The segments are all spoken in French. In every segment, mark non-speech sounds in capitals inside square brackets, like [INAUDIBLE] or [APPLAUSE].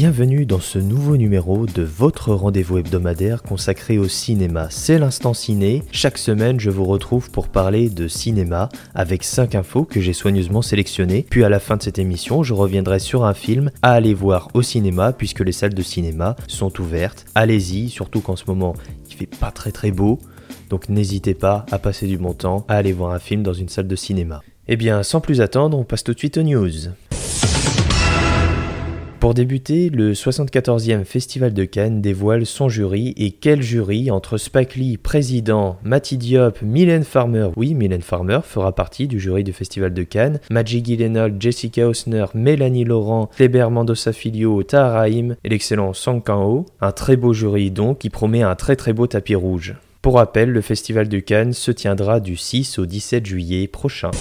Bienvenue dans ce nouveau numéro de votre rendez-vous hebdomadaire consacré au cinéma. C'est l'instant ciné. Chaque semaine, je vous retrouve pour parler de cinéma avec 5 infos que j'ai soigneusement sélectionnées. Puis à la fin de cette émission, je reviendrai sur un film à aller voir au cinéma puisque les salles de cinéma sont ouvertes. Allez-y, surtout qu'en ce moment, il fait pas très très beau. Donc n'hésitez pas à passer du bon temps à aller voir un film dans une salle de cinéma. Eh bien, sans plus attendre, on passe tout de suite aux news. Pour débuter, le 74e Festival de Cannes dévoile son jury et quel jury entre Spike Lee, président, Matty Diop, Mylène Farmer, oui Mylène Farmer fera partie du jury du Festival de Cannes, Maggie Gyllenhaal, Jessica Osner, Mélanie Laurent, Kleber Mendoza Filho, Tahar Rahim et l'excellent Song Kang-ho, un très beau jury donc qui promet un très très beau tapis rouge. Pour rappel, le Festival de Cannes se tiendra du 6 au 17 juillet prochain.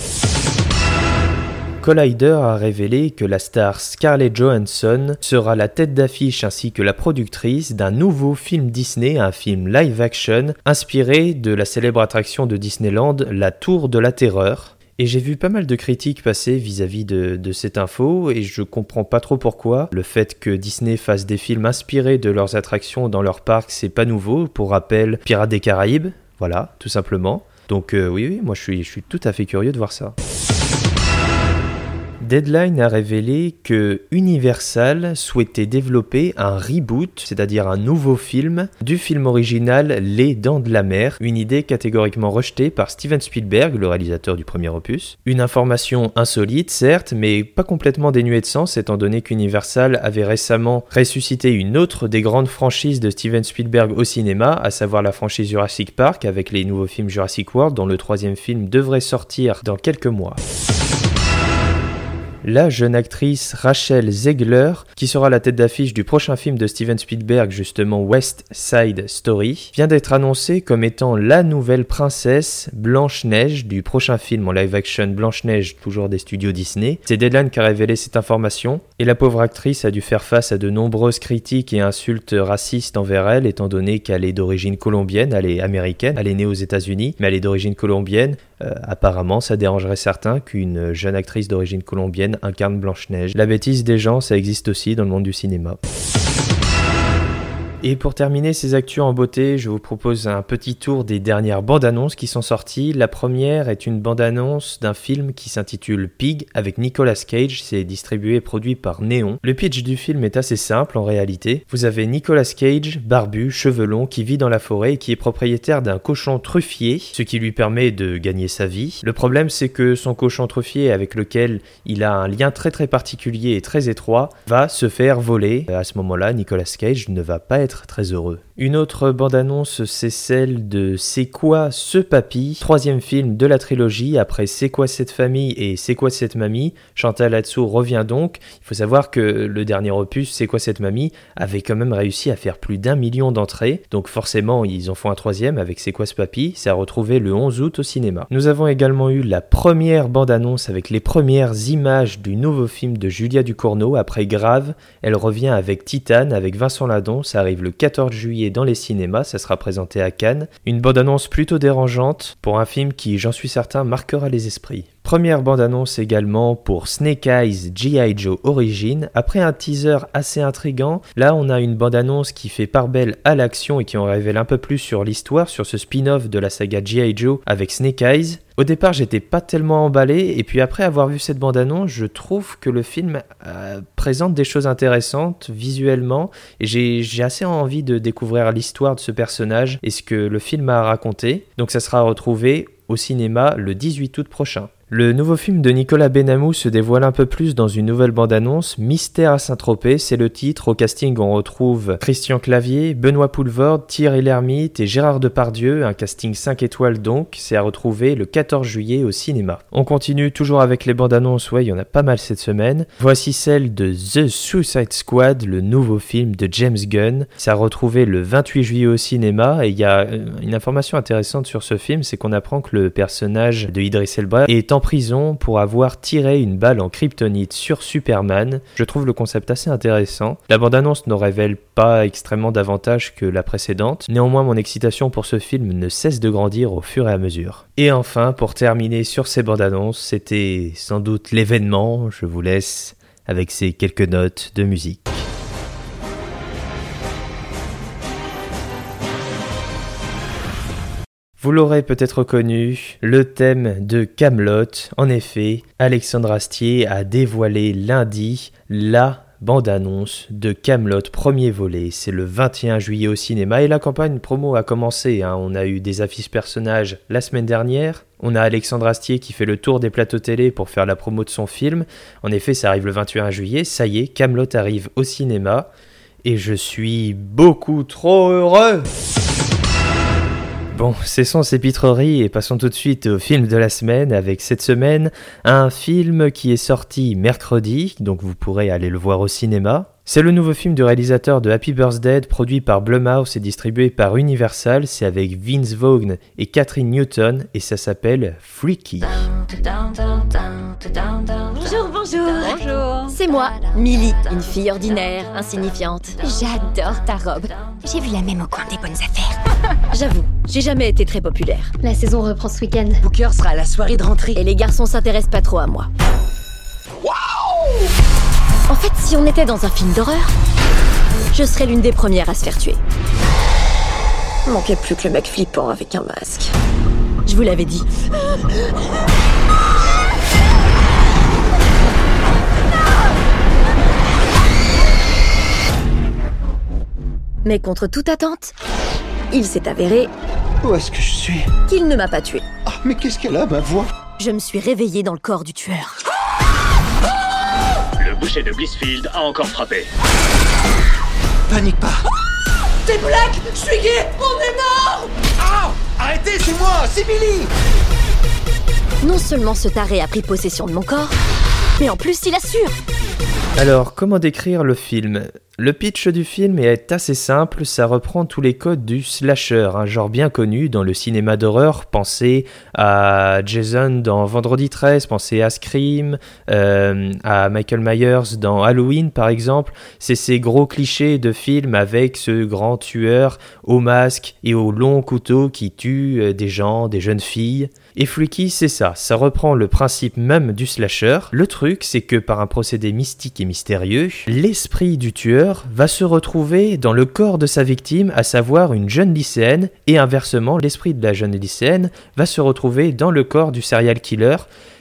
Collider a révélé que la star Scarlett Johansson sera la tête d'affiche ainsi que la productrice d'un nouveau film Disney, un film live-action inspiré de la célèbre attraction de Disneyland, La Tour de la Terreur. Et j'ai vu pas mal de critiques passer vis-à-vis de, cette info et je comprends pas trop pourquoi. Le fait que Disney fasse des films inspirés de leurs attractions dans leur parc, c'est pas nouveau. Pour rappel, Pirates des Caraïbes, voilà, tout simplement. Donc euh, oui, oui, moi je suis tout à fait curieux de voir ça. Deadline a révélé que Universal souhaitait développer un reboot, c'est-à-dire un nouveau film, du film original Les Dents de la Mer, une idée catégoriquement rejetée par Steven Spielberg, le réalisateur du premier opus. Une information insolite, certes, mais pas complètement dénuée de sens, étant donné qu'Universal avait récemment ressuscité une autre des grandes franchises de Steven Spielberg au cinéma, à savoir la franchise Jurassic Park, avec les nouveaux films Jurassic World, dont le troisième film devrait sortir dans quelques mois la jeune actrice Rachel Zegler, qui sera la tête d'affiche du prochain film de Steven Spielberg, justement West Side Story, vient d'être annoncée comme étant la nouvelle princesse Blanche-Neige du prochain film en live-action Blanche-Neige, toujours des studios Disney. C'est Deadline qui a révélé cette information, et la pauvre actrice a dû faire face à de nombreuses critiques et insultes racistes envers elle, étant donné qu'elle est d'origine colombienne, elle est américaine, elle est née aux États-Unis, mais elle est d'origine colombienne. Euh, apparemment, ça dérangerait certains qu'une jeune actrice d'origine colombienne incarne Blanche-Neige. La bêtise des gens, ça existe aussi dans le monde du cinéma. Et pour terminer ces actus en beauté, je vous propose un petit tour des dernières bandes annonces qui sont sorties. La première est une bande annonce d'un film qui s'intitule Pig avec Nicolas Cage. C'est distribué et produit par Néon. Le pitch du film est assez simple en réalité. Vous avez Nicolas Cage, barbu, cheveux longs, qui vit dans la forêt et qui est propriétaire d'un cochon truffier, ce qui lui permet de gagner sa vie. Le problème c'est que son cochon truffier avec lequel il a un lien très très particulier et très étroit va se faire voler. À ce moment-là, Nicolas Cage ne va pas être très heureux. Une autre bande-annonce, c'est celle de C'est quoi ce papy? Troisième film de la trilogie, après C'est quoi cette famille et C'est quoi cette mamie? Chantal Latsou revient donc. Il faut savoir que le dernier opus, C'est quoi cette mamie, avait quand même réussi à faire plus d'un million d'entrées, donc forcément ils en font un troisième avec C'est quoi ce papy? C'est à retrouver le 11 août au cinéma. Nous avons également eu la première bande-annonce avec les premières images du nouveau film de Julia Ducournau, après Grave, elle revient avec Titane, avec Vincent Ladon, ça arrive le 14 juillet dans les cinémas, ça sera présenté à Cannes. Une bande-annonce plutôt dérangeante pour un film qui, j'en suis certain, marquera les esprits. Première bande-annonce également pour Snake Eyes G.I. Joe Origin. Après un teaser assez intrigant, là on a une bande-annonce qui fait part belle à l'action et qui en révèle un peu plus sur l'histoire, sur ce spin-off de la saga G.I. Joe avec Snake Eyes. Au départ, j'étais pas tellement emballé, et puis après avoir vu cette bande-annonce, je trouve que le film euh, présente des choses intéressantes visuellement, et j'ai assez envie de découvrir l'histoire de ce personnage et ce que le film a raconté. Donc ça sera retrouvé au cinéma le 18 août prochain. Le nouveau film de Nicolas Benamou se dévoile un peu plus dans une nouvelle bande-annonce, Mystère à Saint-Tropez, c'est le titre. Au casting, on retrouve Christian Clavier, Benoît Poulvord, Thierry Lhermitte et Gérard Depardieu, un casting 5 étoiles donc, c'est à retrouver le 14 juillet au cinéma. On continue toujours avec les bandes-annonces, ouais, il y en a pas mal cette semaine. Voici celle de The Suicide Squad, le nouveau film de James Gunn. C'est à retrouver le 28 juillet au cinéma et il y a euh, une information intéressante sur ce film, c'est qu'on apprend que le personnage de Idris Elba est en prison pour avoir tiré une balle en kryptonite sur Superman. Je trouve le concept assez intéressant. La bande-annonce ne révèle pas extrêmement davantage que la précédente. Néanmoins, mon excitation pour ce film ne cesse de grandir au fur et à mesure. Et enfin, pour terminer sur ces bandes-annonces, c'était sans doute l'événement. Je vous laisse avec ces quelques notes de musique. Vous l'aurez peut-être reconnu, le thème de Camelot. En effet, Alexandre Astier a dévoilé lundi la bande-annonce de Camelot premier volet. C'est le 21 juillet au cinéma et la campagne promo a commencé. Hein. On a eu des affiches personnages la semaine dernière. On a Alexandre Astier qui fait le tour des plateaux télé pour faire la promo de son film. En effet, ça arrive le 21 juillet. Ça y est, Camelot arrive au cinéma et je suis beaucoup trop heureux. Bon, cessons ces pitreries et passons tout de suite au film de la semaine avec cette semaine un film qui est sorti mercredi, donc vous pourrez aller le voir au cinéma. C'est le nouveau film du réalisateur de Happy Birthday, produit par Blumhouse et distribué par Universal. C'est avec Vince Vaughn et Catherine Newton et ça s'appelle Freaky. Bonjour, bonjour. Bonjour. C'est moi, Millie, une fille ordinaire, insignifiante. J'adore ta robe. J'ai vu la même au coin des bonnes affaires. J'avoue, j'ai jamais été très populaire. La saison reprend ce week-end. Booker sera à la soirée de rentrée. Et les garçons s'intéressent pas trop à moi. En fait, si on était dans un film d'horreur, je serais l'une des premières à se faire tuer. Manquait plus que le mec flippant avec un masque. Je vous l'avais dit. Mais contre toute attente, il s'est avéré Où est-ce que je suis qu'il ne m'a pas tué. Ah, mais qu'est-ce qu'elle a, ma voix Je me suis réveillée dans le corps du tueur. Le boucher de Blissfield a encore frappé. Panique pas T'es black Je suis gay On est mort Ah Arrêtez, c'est moi, c'est Billy Non seulement ce taré a pris possession de mon corps, mais en plus il assure. Alors, comment décrire le film? Le pitch du film est assez simple, ça reprend tous les codes du slasher, un genre bien connu dans le cinéma d'horreur. Pensez à Jason dans Vendredi 13, pensez à Scream, euh, à Michael Myers dans Halloween par exemple. C'est ces gros clichés de films avec ce grand tueur au masque et au long couteau qui tue euh, des gens, des jeunes filles. Et Freaky, c'est ça, ça reprend le principe même du slasher. Le truc, c'est que par un procédé mystique et mystérieux, l'esprit du tueur va se retrouver dans le corps de sa victime, à savoir une jeune lycéenne, et inversement, l'esprit de la jeune lycéenne va se retrouver dans le corps du serial killer.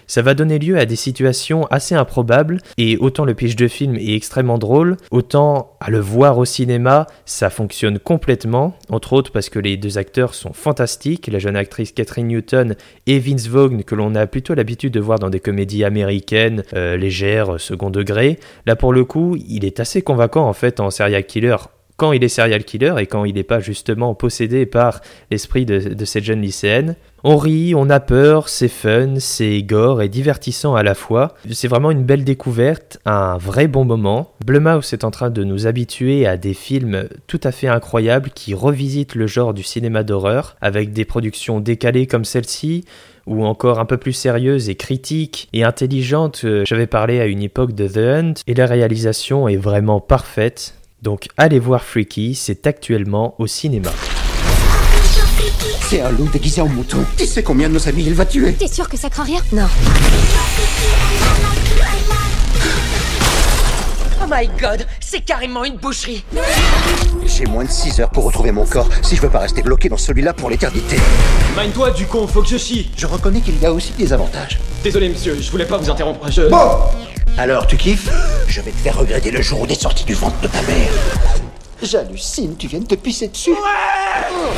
Ça va donner lieu à des situations assez improbables, et autant le pitch de film est extrêmement drôle, autant à le voir au cinéma, ça fonctionne complètement, entre autres parce que les deux acteurs sont fantastiques, la jeune actrice Catherine Newton et Vince Vaughn, que l'on a plutôt l'habitude de voir dans des comédies américaines, euh, légères, second degré. Là pour le coup, il est assez convaincant en fait en serial killer quand il est serial killer et quand il n'est pas justement possédé par l'esprit de, de cette jeune lycéenne. On rit, on a peur, c'est fun, c'est gore et divertissant à la fois. C'est vraiment une belle découverte, un vrai bon moment. Blumhouse est en train de nous habituer à des films tout à fait incroyables qui revisitent le genre du cinéma d'horreur avec des productions décalées comme celle-ci ou encore un peu plus sérieuses et critiques et intelligentes. J'avais parlé à une époque de The Hunt et la réalisation est vraiment parfaite. Donc allez voir Freaky, c'est actuellement au cinéma. C'est un loup déguisé en mouton. Qui sait combien de nos amis il va tuer T'es sûr que ça craint rien Non. Oh my god C'est carrément une boucherie J'ai moins de 6 heures pour retrouver mon corps si je veux pas rester bloqué dans celui-là pour l'éternité. Mine-toi du con, faut que je chie. Je reconnais qu'il y a aussi des avantages. Désolé monsieur, je voulais pas vous interrompre. Je... Bon Alors, tu kiffes? Je vais te faire regretter le jour où t'es sorti du ventre de ta mère. J'hallucine, tu viens de te pisser dessus. Oh,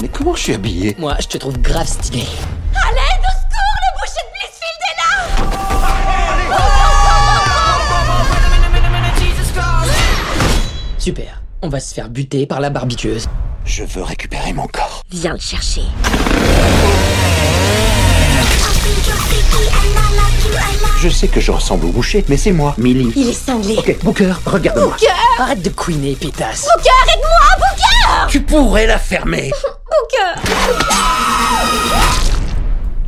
mais comment je suis habillé Moi, je te trouve grave stylé. Allez, au secours, le boucher de Blissfield est là Super. On va se faire buter par la barbitueuse. Je veux récupérer mon corps. Viens le chercher. Je sais que je ressemble au boucher, mais c'est moi, Millie. Il est cinglé. Ok, Booker, regarde-moi. Arrête de couiner, pétasse. Booker, aide-moi, Booker Tu pourrais la fermer. [LAUGHS] Booker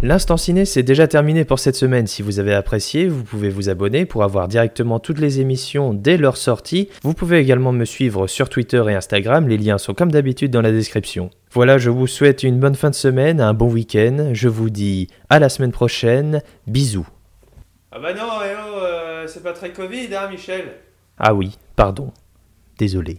L'instant ciné, c'est déjà terminé pour cette semaine. Si vous avez apprécié, vous pouvez vous abonner pour avoir directement toutes les émissions dès leur sortie. Vous pouvez également me suivre sur Twitter et Instagram, les liens sont comme d'habitude dans la description. Voilà, je vous souhaite une bonne fin de semaine, un bon week-end. Je vous dis à la semaine prochaine. Bisous. Ah bah non, eh oh, euh, c'est pas très Covid, hein, Michel Ah oui, pardon. Désolé.